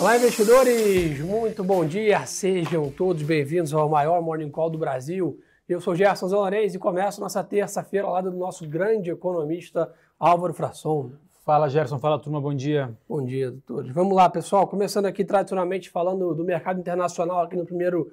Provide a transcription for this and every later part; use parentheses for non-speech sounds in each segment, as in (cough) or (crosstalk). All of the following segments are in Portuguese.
Olá, investidores! Muito bom dia! Sejam todos bem-vindos ao maior Morning Call do Brasil. Eu sou Gerson Zanorenz e começo nossa terça-feira ao lado do nosso grande economista Álvaro Frasson. Fala, Gerson. Fala, turma. Bom dia. Bom dia, doutores. Vamos lá, pessoal. Começando aqui tradicionalmente falando do mercado internacional aqui no primeiro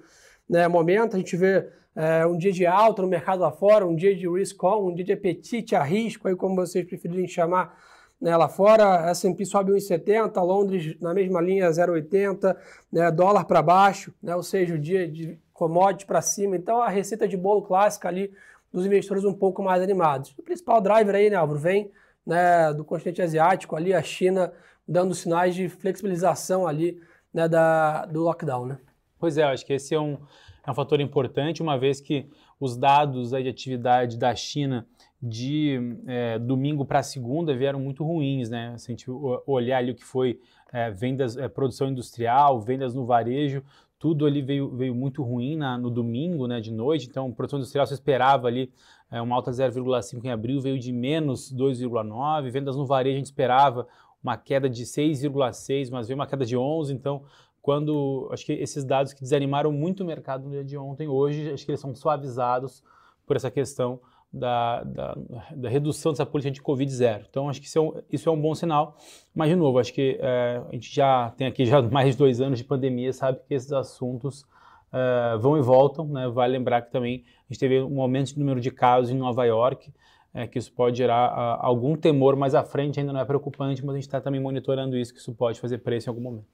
né, momento. A gente vê é, um dia de alta no mercado lá fora, um dia de risk on, um dia de apetite a risco, aí como vocês preferirem chamar né, lá fora. S&P sobe 1,70, Londres na mesma linha 0,80, né, dólar para baixo, né, ou seja, o dia de commodity para cima. Então, a receita de bolo clássica ali dos investidores um pouco mais animados. O principal driver aí, né, Álvaro, vem né, do continente asiático, ali a China dando sinais de flexibilização ali né, da, do lockdown, né? Pois é, acho que esse é um, é um fator importante, uma vez que os dados aí de atividade da China de é, domingo para segunda vieram muito ruins, né? Se a gente olhar ali o que foi é, vendas, é, produção industrial, vendas no varejo, tudo ali veio, veio muito ruim na, no domingo, né, de noite. Então, produção industrial você esperava ali é, uma alta 0,5 em abril, veio de menos 2,9. Vendas no varejo a gente esperava uma queda de 6,6, mas veio uma queda de 11. Então, quando acho que esses dados que desanimaram muito o mercado no dia de ontem, hoje acho que eles são suavizados por essa questão da, da, da, redução dessa política de Covid zero. Então, acho que isso é um, isso é um bom sinal. Mas, de novo, acho que é, a gente já tem aqui já (laughs) mais de dois anos de pandemia, sabe que esses assuntos é, vão e voltam. Né? Vale lembrar que também a gente teve um aumento de número de casos em Nova York, é, que isso pode gerar a, algum temor mais à frente, ainda não é preocupante, mas a gente está também monitorando isso, que isso pode fazer preço em algum momento.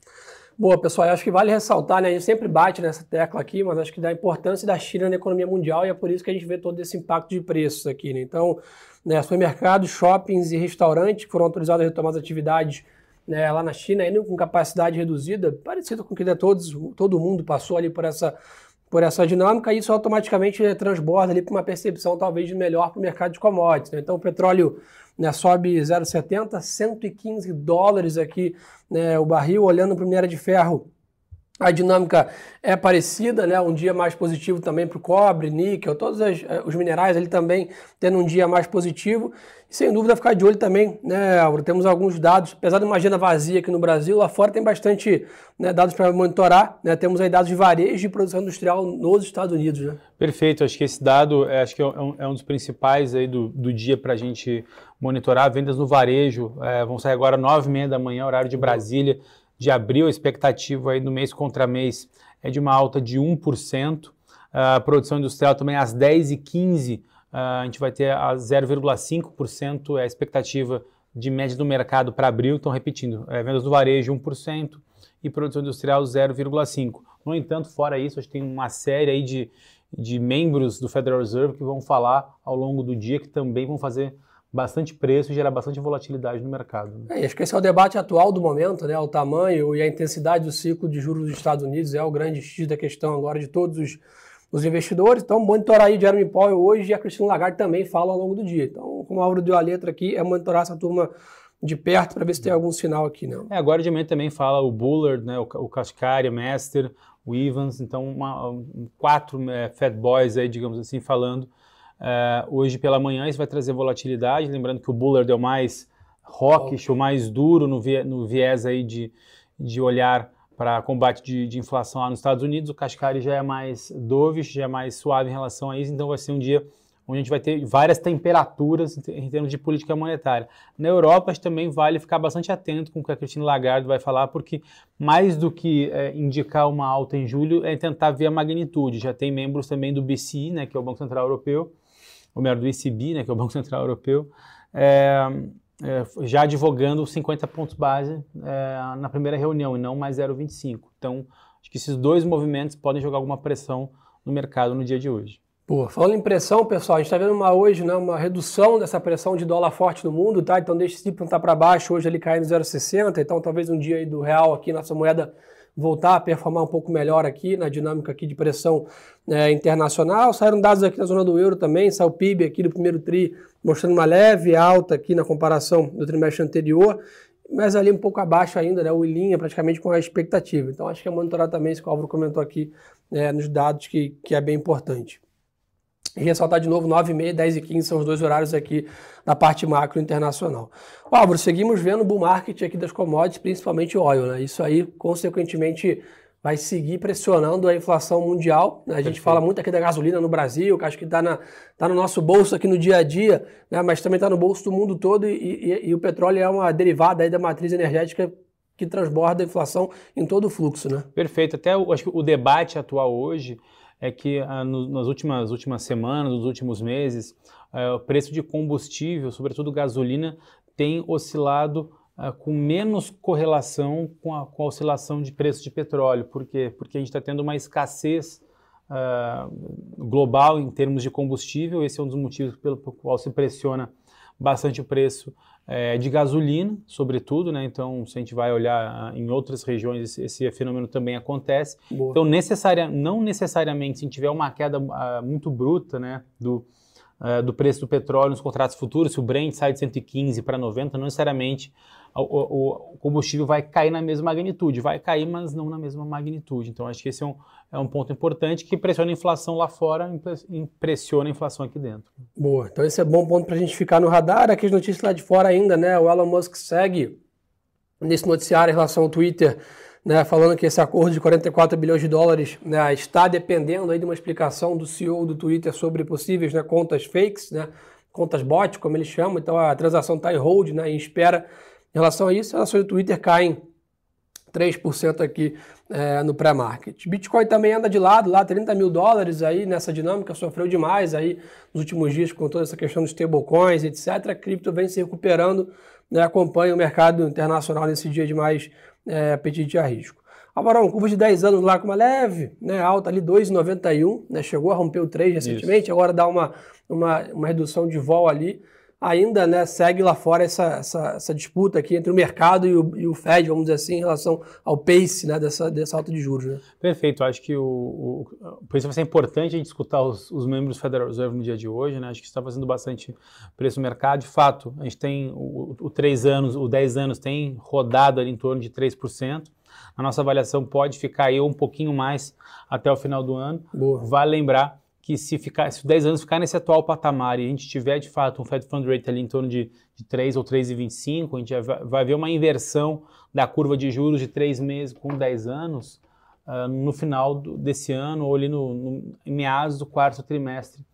Boa, pessoal, eu acho que vale ressaltar, né? A gente sempre bate nessa tecla aqui, mas acho que da importância da China na economia mundial e é por isso que a gente vê todo esse impacto de preços aqui, né? Então, né, supermercados, shoppings e restaurantes foram autorizados a retomar as atividades né, lá na China, ainda com capacidade reduzida, parecido com o que né, todos, todo mundo passou ali por essa, por essa dinâmica, isso automaticamente transborda ali para uma percepção talvez de melhor para o mercado de commodities. Né? Então, o petróleo né, sobe 0,70, 115 dólares aqui né, o barril, olhando para o minério de ferro. A dinâmica é parecida, né? Um dia mais positivo também para o cobre, níquel, todos as, eh, os minerais ali também tendo um dia mais positivo. E sem dúvida ficar de olho também, né, Álvaro? Temos alguns dados, apesar de uma agenda vazia aqui no Brasil, lá fora tem bastante né, dados para monitorar. Né? Temos aí dados de varejo e produção industrial nos Estados Unidos. Né? Perfeito, acho que esse dado é, acho que é, um, é um dos principais aí do, do dia para a gente monitorar. Vendas no varejo é, vão sair agora nove e meia da manhã, horário de Brasília de abril, a expectativa aí no mês contra mês é de uma alta de 1%. A produção industrial também às 10h15, a gente vai ter a 0,5% é a expectativa de média do mercado para abril. Então, repetindo, é, vendas do varejo 1% e produção industrial 0,5%. No entanto, fora isso, a gente tem uma série aí de, de membros do Federal Reserve que vão falar ao longo do dia que também vão fazer bastante preço e gerar bastante volatilidade no mercado. Né? É, acho que esse é o debate atual do momento, né? O tamanho e a intensidade do ciclo de juros dos Estados Unidos é o grande X da questão agora de todos os, os investidores. Então, monitorar aí Jeremy Powell hoje e a Cristina Lagarde também fala ao longo do dia. Então, como a Álvaro deu a letra aqui, é monitorar essa turma de perto para ver se tem algum sinal aqui, não. É, agora de manhã também fala o Bullard, né, o, o Kashkari, o Master, o Evans, então uma, um, quatro é, Fat Boys aí, digamos assim, falando Uh, hoje pela manhã isso vai trazer volatilidade, lembrando que o Bullard é o mais hawkish, o mais duro no, vie no viés aí de, de olhar para combate de, de, inflação lá nos Estados Unidos, o Kashkari já é mais dovish, já é mais suave em relação a isso, então vai ser um dia onde a gente vai ter várias temperaturas em termos de política monetária. Na Europa também vale ficar bastante atento com o que a Cristina Lagarde vai falar, porque mais do que é, indicar uma alta em julho é tentar ver a magnitude. Já tem membros também do BCE, né, que é o Banco Central Europeu, ou melhor, do ECB, né, que é o Banco Central Europeu, é, é, já advogando 50 pontos base é, na primeira reunião e não mais 0,25. Então, acho que esses dois movimentos podem jogar alguma pressão no mercado no dia de hoje. Pô, falando em pressão, pessoal, a gente está vendo uma, hoje né, uma redução dessa pressão de dólar forte no mundo, tá? Então deixa esse tipo estar para baixo, hoje ele caindo 0,60, então talvez um dia aí do real aqui, nossa moeda voltar a performar um pouco melhor aqui na dinâmica aqui de pressão é, internacional. Saíram dados aqui na zona do euro também, saiu o PIB aqui do primeiro TRI mostrando uma leve alta aqui na comparação do trimestre anterior, mas ali um pouco abaixo ainda, né, o linha praticamente com a expectativa. Então acho que é monitorar também isso que o Álvaro comentou aqui é, nos dados que, que é bem importante. E ressaltar de novo, 9 e meia, 10 e 15 são os dois horários aqui da parte macro internacional. Álvaro, seguimos vendo o bull market aqui das commodities, principalmente oil, né? Isso aí, consequentemente, vai seguir pressionando a inflação mundial. Né? A gente Perfeito. fala muito aqui da gasolina no Brasil, que acho que está tá no nosso bolso aqui no dia a dia, né? mas também está no bolso do mundo todo e, e, e, o petróleo é uma derivada aí da matriz energética que transborda a inflação em todo o fluxo. Né? Perfeito. Até eu acho que o debate atual hoje é que ah, no, nas últimas, últimas semanas, nos últimos meses, ah, o preço de combustível, sobretudo gasolina, tem oscilado ah, com menos correlação com a, com a, oscilação de preço de petróleo. Por quê? Porque a gente está tendo uma escassez global em termos de combustível. Esse é um dos motivos pelo qual se pressiona bastante o preço é, de gasolina, sobretudo, né? Então, se a gente vai olhar ah, em outras regiões, esse, esse fenômeno também acontece. Boa. Então, necessaria, não necessariamente, se a gente tiver uma queda uh, muito bruta, né, do, uh, do preço do petróleo nos contratos futuros, se o Brent sai de 115 para 90, não necessariamente o, o, combustível vai cair na mesma magnitude. Vai cair, mas não na mesma magnitude. Então, acho que esse é um, é um ponto importante que pressiona a inflação lá fora, impressiona a inflação aqui dentro. Boa. Então, esse é bom ponto para a gente ficar no radar. Aqui as notícias lá de fora ainda, né? O Elon Musk segue nesse noticiário em relação ao Twitter. Né, falando que esse acordo de 44 bilhões de dólares né, está dependendo aí de uma explicação do CEO do Twitter sobre possíveis né, contas fakes, né, contas bot, como eles chamam. Então a transação está em hold, né, em espera em relação a isso, as ações do Twitter caem 3% aqui é, no pré-market. Bitcoin também anda de lado, lá 30 mil dólares aí nessa dinâmica, sofreu demais aí nos últimos dias com toda essa questão dos stablecoins, etc. A cripto vem se recuperando, né, acompanha o mercado internacional nesse dia de mais é, apetite a risco. Agora, curva de 10 anos lá com uma leve né, alta ali, 2,91, né, chegou a romper o 3 recentemente, Isso. agora dá uma, uma, uma redução de vol ali ainda né, segue lá fora essa, essa, essa, disputa aqui entre o mercado e o, e o, Fed, vamos dizer assim, em relação ao pace né, dessa, dessa alta de juros. Né? Perfeito, acho que o, o, por isso vai ser importante a gente escutar os, os, membros do Federal Reserve no dia de hoje, né? acho que está fazendo bastante preço no mercado. De fato, a gente tem o, o 3 anos, o 10 anos tem rodado ali em torno de 3%. A nossa avaliação pode ficar aí um pouquinho mais até o final do ano. Boa. Vale lembrar que se, ficar, se 10 anos ficar nesse atual patamar e a gente tiver de fato um Fed Fund Rate ali em torno de, de 3 ou 3,25, a gente vai, vai ver uma inversão da curva de juros de 3 meses com 10 anos uh, no final do, desse ano ou ali no, no, meados do quarto trimestre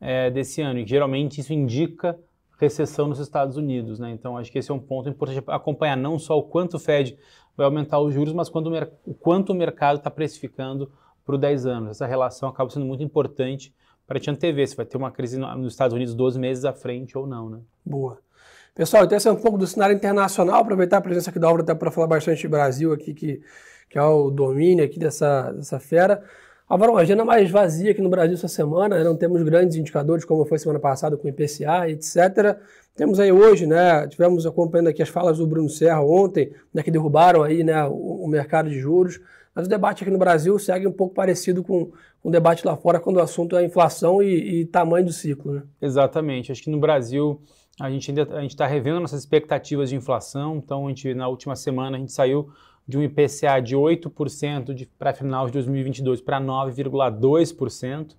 é, desse ano. E geralmente isso indica recessão nos Estados Unidos. Né? Então acho que esse é um ponto importante acompanhar não só o quanto o Fed vai aumentar os juros, mas quando o quanto o mercado está precificando para 10 anos. Essa relação acaba sendo muito importante para te antever se vai ter uma crise nos Estados Unidos 12 meses à frente ou não. Né? Boa. Pessoal, então esse é um pouco do cenário internacional, aproveitar a presença aqui da obra até para falar bastante de Brasil aqui, que, que é o domínio aqui dessa, dessa fera. Agora, uma agenda mais vazia aqui no Brasil essa semana, né? não temos grandes indicadores como foi semana passada com o IPCA, etc. Temos aí hoje, né, tivemos acompanhando aqui as falas do Bruno Serra ontem, né, que derrubaram aí, né, o, o mercado de juros. Mas o debate aqui no Brasil segue um pouco parecido com, o debate lá fora quando o assunto é inflação e, e tamanho do ciclo. Né? Exatamente. Acho que no Brasil a gente ainda a gente está revendo nossas expectativas de inflação. Então, a gente, na última semana a gente saiu de um IPCA de 8% para final de 2022 para 9,2%.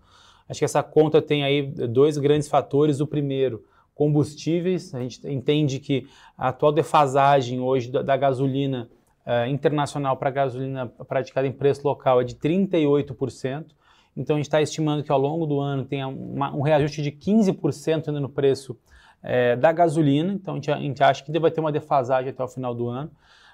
Acho que essa conta tem aí dois grandes fatores. O primeiro, combustíveis. A gente entende que a atual defasagem hoje da, da gasolina uh, internacional para gasolina praticada em preço local é de 38%. Então a gente está estimando que ao longo do ano tenha uma, um reajuste de 15% ainda no preço é, da gasolina. Então a gente, a gente, acha que vai ter uma defasagem até o final do ano.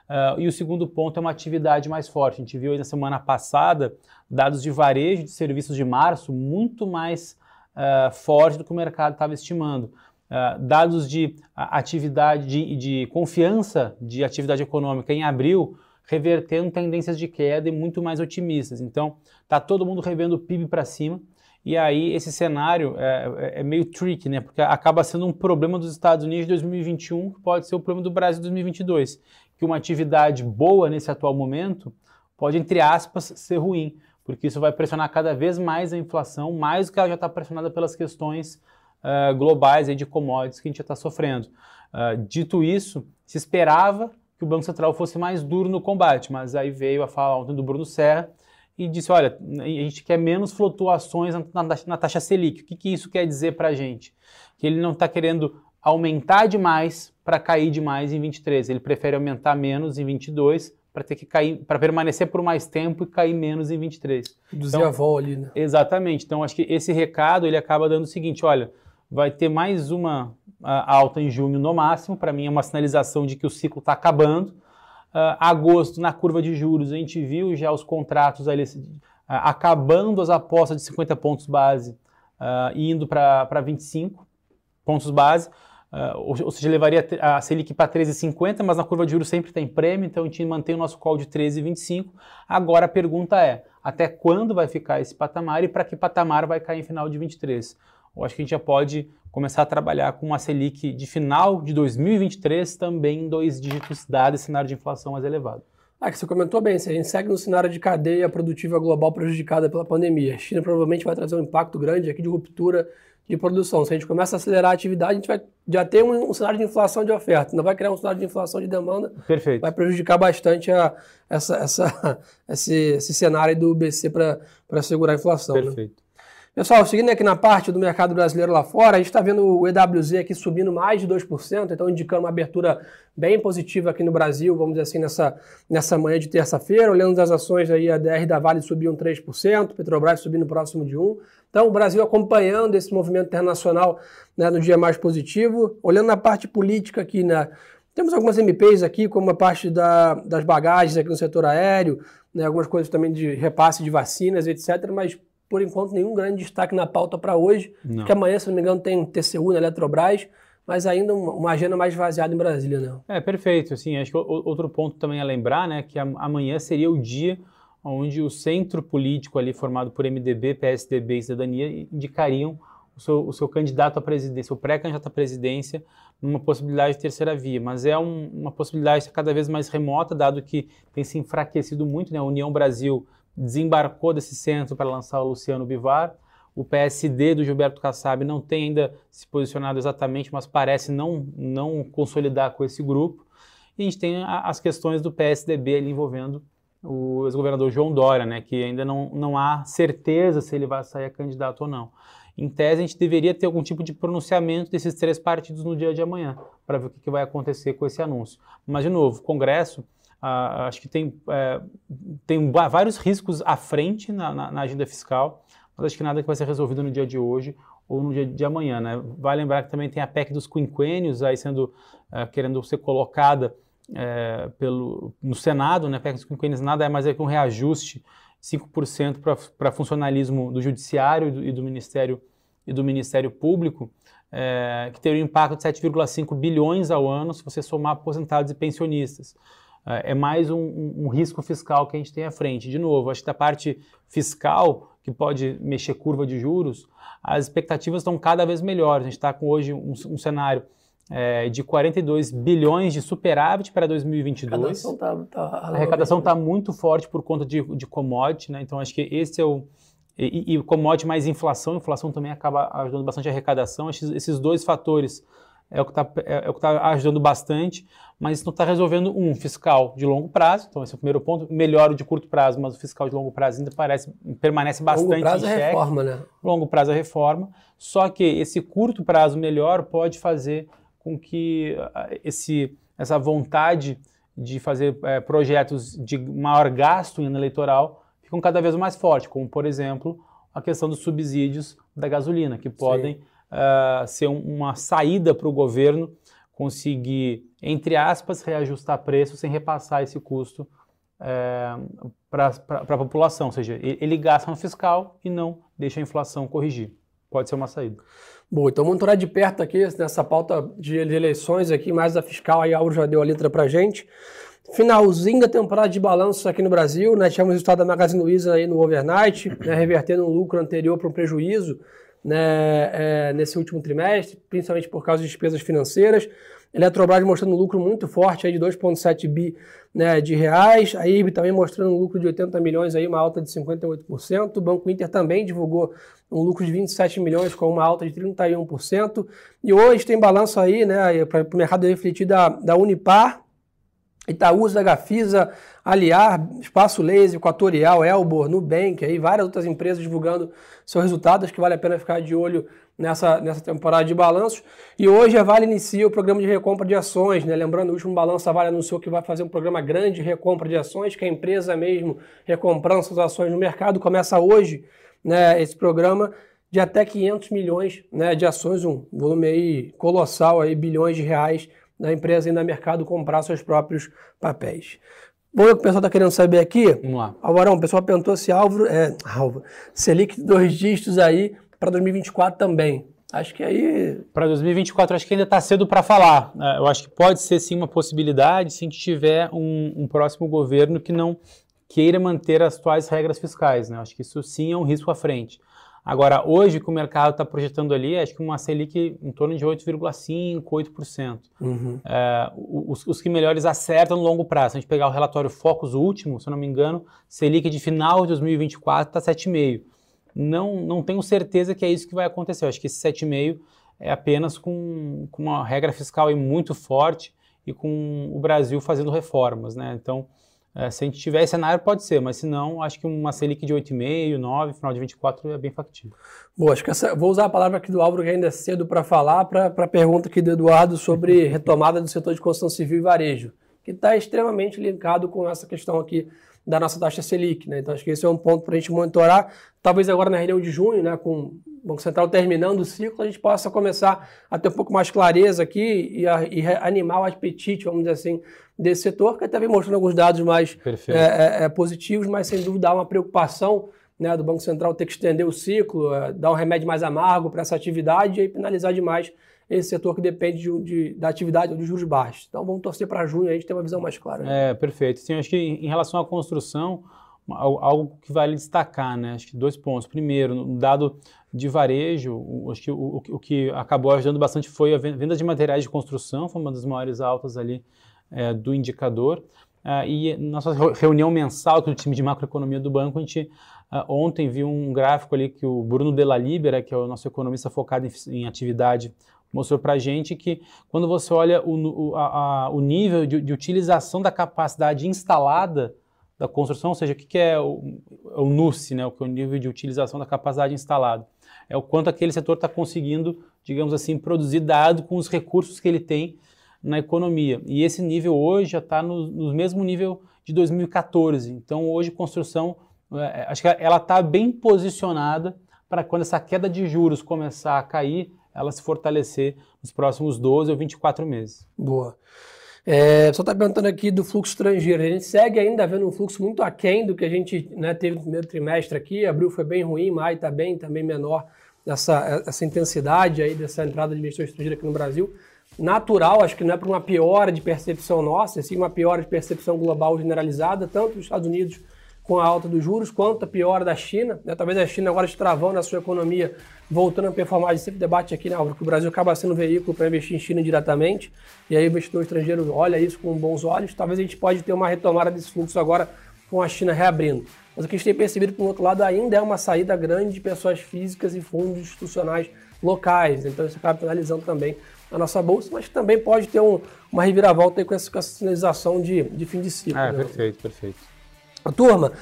Uh, e o segundo ponto é uma atividade mais forte. A gente viu aí na semana passada dados de varejo de serviços de março muito mais uh, forte do que o mercado estava estimando. Uh, dados de atividade, de, de, confiança de atividade econômica em abril, revertendo tendências de queda e muito mais otimistas. Então, está todo mundo revendo o PIB para cima. E aí, esse cenário é, é, é, meio tricky, né? Porque acaba sendo um problema dos Estados Unidos de 2021, que pode ser o problema do Brasil de 2022. Que uma atividade boa nesse atual momento pode, entre aspas, ser ruim, porque isso vai pressionar cada vez mais a inflação, mais do que ela já está pressionada pelas questões uh, globais aí de commodities que a gente já está sofrendo. Uh, dito isso, se esperava que o Banco Central fosse mais duro no combate, mas aí veio a fala ontem do Bruno Serra e disse, olha, a gente quer menos flutuações na, na, na taxa Selic. O que, que isso quer dizer para a gente? Que ele não está querendo aumentar demais para cair demais em 23. Ele prefere aumentar menos em 22 para ter que cair, para permanecer por mais tempo e cair menos em 23. Reduzir então, a vol ali, né? Exatamente. Então acho que esse recado ele acaba dando o seguinte, olha, vai ter mais uma uh, alta em junho no máximo, para mim é uma sinalização de que o ciclo está acabando. Uh, agosto, na curva de juros, a gente viu já os contratos ali, uh, acabando as apostas de 50 pontos base e indo para 25 pontos base. Uh, ou, ou, seja, levaria a Selic para 13,50, mas na curva de juros sempre tem prêmio, então a gente mantém o nosso call de 13,25. Agora a pergunta é, até quando vai ficar esse patamar e para que patamar vai cair em final de 23? Eu acho que a gente já pode começar a trabalhar com uma Selic de final de 2023 também em dois dígitos, dado esse cenário de inflação mais elevado. Ah, que você comentou bem, se a gente segue no cenário de cadeia produtiva global prejudicada pela pandemia, a China provavelmente vai trazer um impacto grande aqui de ruptura de produção. Se a gente começa a acelerar a atividade, a gente vai já ter um, um cenário de inflação de oferta, não vai criar um cenário de inflação de demanda. Perfeito. Vai prejudicar bastante a, essa, essa, (laughs) esse, esse cenário do BC para segurar a inflação. Né? Perfeito. Né? Pessoal, seguindo aqui na parte do mercado brasileiro lá fora, a gente está vendo o EWZ aqui subindo mais de 2%, então indicando uma abertura bem positiva aqui no Brasil, vamos dizer assim, nessa, nessa manhã de terça-feira. Olhando as ações aí, a DR da Vale subiu um 3%, Petrobras subindo próximo de 1%. Então, o Brasil acompanhando esse movimento internacional né, no dia mais positivo. Olhando na parte política aqui, né, temos algumas MPs aqui, como a parte da, das bagagens aqui no setor aéreo, né, algumas coisas também de repasse de vacinas, etc. Mas, por enquanto, nenhum grande destaque na pauta para hoje, não. porque amanhã, se não me engano, tem TCU na Eletrobras, mas ainda uma agenda mais vaziada em Brasília, não. É, perfeito. Assim, acho que outro ponto também a lembrar, né, que amanhã seria o dia onde o centro político ali formado por MDB, PSDB e Cidadania indicariam o seu, o seu candidato à presidência, o pré-candidato à presidência, numa possibilidade de terceira via. Mas é um, uma possibilidade cada vez mais remota, dado que tem se enfraquecido muito. Né? A União Brasil desembarcou desse centro para lançar o Luciano Bivar. O PSD do Gilberto Kassab não tem ainda se posicionado exatamente, mas parece não, não consolidar com esse grupo. E a gente tem as questões do PSDB envolvendo o ex-governador João Dória, né, que ainda não, não há certeza se ele vai sair candidato ou não. Em tese, a gente deveria ter algum tipo de pronunciamento desses três partidos no dia de amanhã, para ver o que, que, vai acontecer com esse anúncio. Mas, de novo, Congresso, acho que tem, é, tem vários riscos à frente na, na, na, agenda fiscal, mas acho que nada que vai ser resolvido no dia de hoje ou no dia de amanhã. Né? Vale lembrar que também tem a PEC dos quinquênios aí sendo, é, querendo ser colocada é, pelo, no Senado, né, PEC dos quinquênios nada é mais é que um reajuste 5% para funcionalismo do Judiciário e do, e do, Ministério e do Ministério Público, é, que teria um impacto de 7,5 bilhões ao ano se você somar aposentados e pensionistas. É, é mais um, um, um, risco fiscal que a gente tem à frente. De novo, acho que da parte fiscal, que pode mexer curva de juros, as expectativas estão cada vez melhores. A gente está com hoje um, um cenário é, de 42 bilhões de superávit para 2022. A arrecadação está tá, arrecadação está muito forte por conta de, de commodity, né? então acho que esse é o. E, e commodity mais inflação, inflação também acaba ajudando bastante a arrecadação. Esses, esses dois fatores é o que está é, é tá ajudando bastante, mas isso não está resolvendo um fiscal de longo prazo. Então, esse é o primeiro ponto. Melhora o de curto prazo, mas o fiscal de longo prazo ainda parece, permanece bastante longo prazo em é reforma, né? Longo prazo é reforma. Só que esse curto prazo melhor pode fazer com que ah, esse, essa vontade de fazer é, projetos de maior gasto em ano eleitoral ficam cada vez mais forte, como, por exemplo, a questão dos subsídios da gasolina, que podem uh, ser um, uma saída para o governo conseguir, entre aspas, reajustar preço sem repassar esse custo é, para a população. Ou seja, ele gasta no fiscal e não deixa a inflação corrigir. Pode ser uma saída. Bom, então monitorar de perto aqui nessa pauta de eleições aqui, mais a fiscal, aí a Auro já deu a letra pra gente. Finalzinho da temporada de balanços aqui no Brasil, né? Tivemos o estado da Magazine Luiza aí no overnight, né? revertendo um lucro anterior para um prejuízo né? É, nesse último trimestre, principalmente por causa de despesas financeiras. Eletrobras mostrando um lucro muito forte aí de 2,7 bi né, de reais. A IB também mostrando um lucro de 80 milhões, aí, uma alta de 58%. O Banco Inter também divulgou um lucro de 27 milhões com uma alta de 31%. E hoje tem balanço aí, né, para o mercado refletir da, da Unipar, Itaúsa, Gafisa, Aliar, Espaço Laser, Equatorial, Elbor, Nubank, aí várias outras empresas divulgando seus resultados, que vale a pena ficar de olho nessa, nessa temporada de balanços. E hoje a Vale inicia o programa de recompra de ações, né? Lembrando, o último balanço a Vale anunciou que vai fazer um programa grande de recompra de ações, que a empresa mesmo recomprando suas ações no mercado. Começa hoje né, esse programa de até 500 milhões né, de ações, um volume aí colossal, aí, bilhões de reais da empresa ainda no mercado comprar seus próprios papéis. Ver o que o pessoal está querendo saber aqui. Vamos lá. Agora, o pessoal perguntou se Álvaro, é, Álvaro, Selic dois dígitos aí para 2024 também. Acho que aí. Para 2024, acho que ainda está cedo para falar. É, eu acho que pode ser sim uma possibilidade se a gente tiver um, um próximo governo que não queira manter as atuais regras fiscais. Né? Acho que isso sim é um risco à frente. Agora, hoje, que o mercado está projetando ali, acho que uma Selic em torno de 8,5%, 8%. Uhum. É, os, os, que melhores acertam no longo prazo. Se a gente pegar o relatório Focus último, se eu não me engano, Selic de final de 2024 está 7,5%. Não, não tenho certeza que é isso que vai acontecer. Eu acho que esse 7,5% é apenas com, com uma regra fiscal muito forte e com o Brasil fazendo reformas. Né? Então, é, se a gente tiver esse cenário, pode ser, mas se não, acho que uma Selic de 8,5, 9, final de 24 é bem factível. Bom, acho que essa, vou usar a palavra aqui do Álvaro, que ainda é cedo para falar, para a pergunta aqui do Eduardo sobre (laughs) retomada do setor de construção civil e varejo, que está extremamente linkado com essa questão aqui da nossa taxa Selic. Né? Então, acho que esse é um ponto para a gente monitorar. Talvez agora na reunião de junho, né, com o Banco Central terminando o ciclo, a gente possa começar a ter um pouco mais clareza aqui e, a, e animar o apetite, vamos dizer assim, desse setor, que até vem mostrando alguns dados mais é, é, é, positivos, mas sem dúvida há uma preocupação né, do Banco Central ter que estender o ciclo, é, dar um remédio mais amargo para essa atividade e penalizar demais esse setor que depende de, de, da atividade dos juros baixos. Então vamos torcer para junho a gente ter uma visão mais clara. Né? É, perfeito. Sim, acho que em relação à construção, algo que vale destacar, né? Acho que dois pontos. Primeiro, no dado de varejo, acho que o, o, que acabou ajudando bastante foi a venda de materiais de construção, foi uma das maiores altas ali é, do indicador. Uh, e nossa reunião mensal com o time de macroeconomia do banco, a gente uh, ontem viu um gráfico ali que o Bruno Della Libera, que é o nosso economista focado em, em atividade, mostrou para a gente que quando você olha o, o, a, o nível de, de, utilização da capacidade instalada da construção, ou seja, o que, que é o, o NUSE, né, o é o nível de utilização da capacidade instalada, é o quanto aquele setor está conseguindo, digamos assim, produzir dado com os recursos que ele tem na economia. E esse nível hoje já está no, no, mesmo nível de 2014. Então, hoje, construção, é, acho que ela está bem posicionada para quando essa queda de juros começar a cair, ela se fortalecer nos próximos 12 ou 24 meses. Boa. É, só está perguntando aqui do fluxo estrangeiro. A gente segue ainda vendo um fluxo muito aquém do que a gente né, teve no primeiro trimestre aqui. Abril foi bem ruim, maio está bem, também menor essa, essa intensidade aí dessa entrada de investidor estrangeiro aqui no Brasil. Natural, acho que não é para uma piora de percepção nossa, é sim uma piora de percepção global generalizada, tanto nos Estados Unidos com a alta dos juros, quanto a piora da China. Né? Talvez a China agora estravando a sua economia, voltando a performar. A gente sempre debate aqui, né, Álvaro, que o Brasil acaba sendo um veículo para investir em China diretamente, e aí o investidor estrangeiro olha isso com bons olhos. Talvez a gente pode ter uma retomada desse fluxo agora com a China reabrindo. Mas o que a gente tem percebido, por outro lado, ainda é uma saída grande de pessoas físicas e fundos institucionais locais. Então isso acaba penalizando também a nossa bolsa, mas também pode ter um, uma reviravolta com essa, com essa sinalização de, de fim de ciclo. Ah, né? perfeito, perfeito. Turma,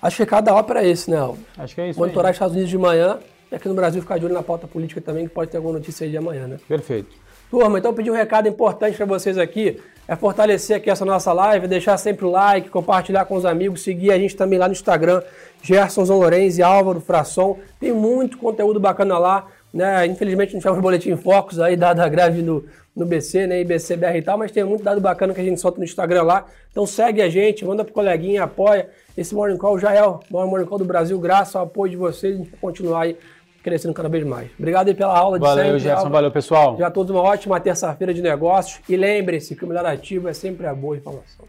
acho que cada ópera é esse, né? Acho que é isso. Monitorar os Estados Unidos de manhã e aqui no Brasil ficar de olho na pauta política também, que pode ter alguma notícia aí de amanhã, né? Perfeito. Turma, então pedir um recado importante para vocês aqui, é fortalecer aqui essa nossa live, deixar sempre o like, compartilhar com os amigos, seguir a gente também lá no Instagram, Gerson Lourenço e Álvaro Frasson. Tem muito conteúdo bacana lá. Né? Infelizmente não tivemos boletim Focus aí, dada a greve no, no BC, né? IBCBR e tal, mas tem muito dado bacana que a gente solta no Instagram lá. Então segue a gente, manda pro coleguinha, apoia. Esse Morning Call já é o maior Morning Call do Brasil, graças ao apoio de vocês, a gente vai continuar aí crescendo cada vez mais. Obrigado aí pela aula de valeu, sempre. Valeu, Gerson. Valeu, pessoal. Já todos uma ótima terça-feira de negócios. E lembre-se que o melhor ativo é sempre a boa informação.